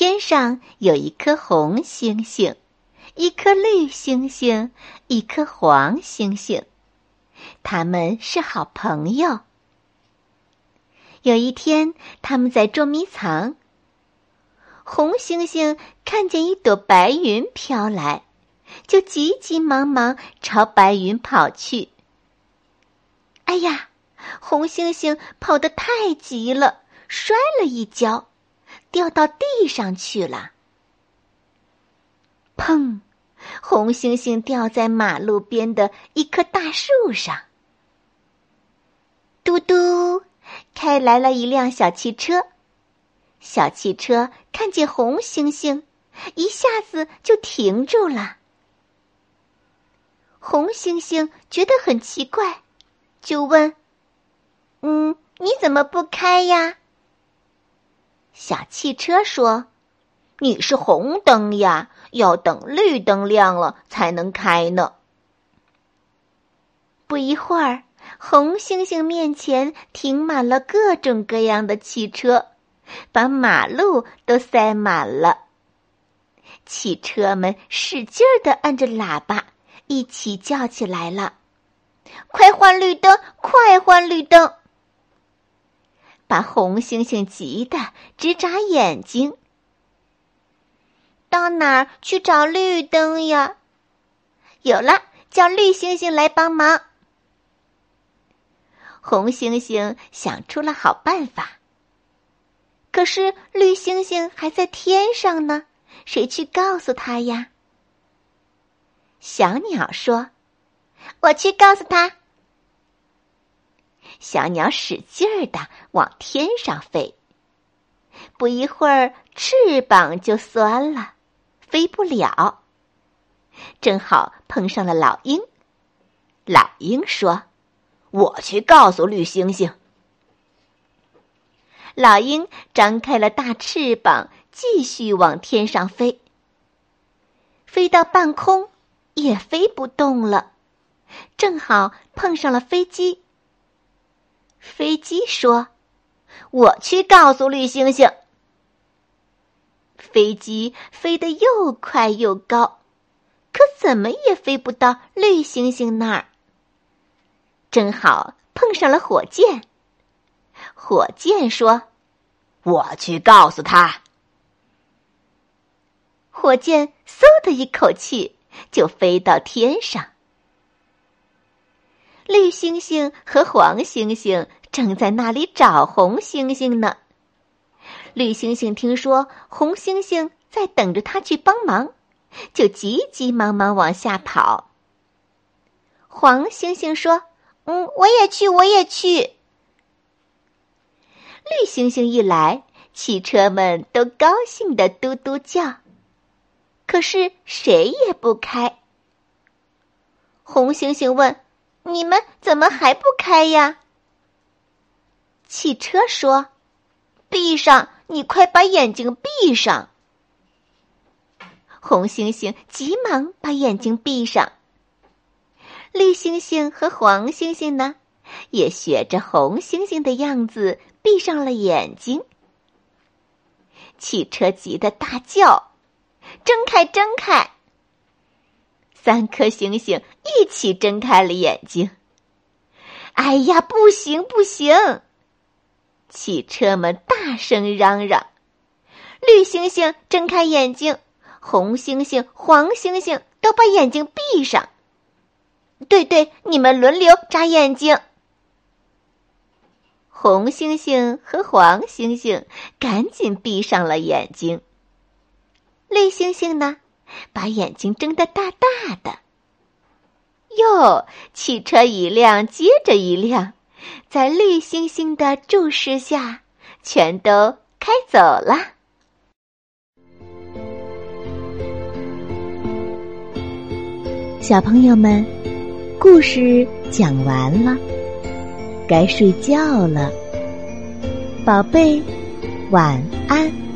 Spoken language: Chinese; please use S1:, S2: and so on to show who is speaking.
S1: 天上有一颗红星星，一颗绿星星，一颗黄星星，他们是好朋友。有一天，他们在捉迷藏。红星星看见一朵白云飘来，就急急忙忙朝白云跑去。哎呀，红星星跑得太急了，摔了一跤。掉到地上去了。砰！红星星掉在马路边的一棵大树上。嘟嘟，开来了一辆小汽车。小汽车看见红星星，一下子就停住了。红星星觉得很奇怪，就问：“嗯，你怎么不开呀？”小汽车说：“你是红灯呀，要等绿灯亮了才能开呢。”不一会儿，红星星面前停满了各种各样的汽车，把马路都塞满了。汽车们使劲儿的按着喇叭，一起叫起来了：“快换绿灯！快换绿灯！”把红星星急得直眨眼睛。到哪儿去找绿灯呀？有了，叫绿星星来帮忙。红星星想出了好办法，可是绿星星还在天上呢，谁去告诉他呀？小鸟说：“我去告诉他。”小鸟使劲儿的往天上飞，不一会儿翅膀就酸了，飞不了。正好碰上了老鹰，老鹰说：“我去告诉绿猩猩。”老鹰张开了大翅膀，继续往天上飞。飞到半空，也飞不动了，正好碰上了飞机。飞机说：“我去告诉绿猩猩。”飞机飞得又快又高，可怎么也飞不到绿猩猩那儿。正好碰上了火箭。火箭说：“我去告诉他。”火箭嗖的一口气就飞到天上。绿星星和黄星星正在那里找红星星呢。绿星星听说红星星在等着他去帮忙，就急急忙忙往下跑。黄星星说：“嗯，我也去，我也去。”绿星星一来，汽车们都高兴的嘟嘟叫，可是谁也不开。红星星问。你们怎么还不开呀？汽车说：“闭上，你快把眼睛闭上。”红星星急忙把眼睛闭上。绿星星和黄星星呢，也学着红星星的样子闭上了眼睛。汽车急得大叫：“睁开，睁开！”三颗星星一起睁开了眼睛。哎呀，不行不行！汽车们大声嚷嚷。绿星星睁开眼睛，红星星、黄星星都把眼睛闭上。对对，你们轮流眨眼睛。红星星和黄星星赶紧闭上了眼睛。绿星星呢？把眼睛睁得大大的。又汽车一辆接着一辆在绿星星的注视下全都开走了。小朋友们故事讲完了该睡觉了。宝贝晚安。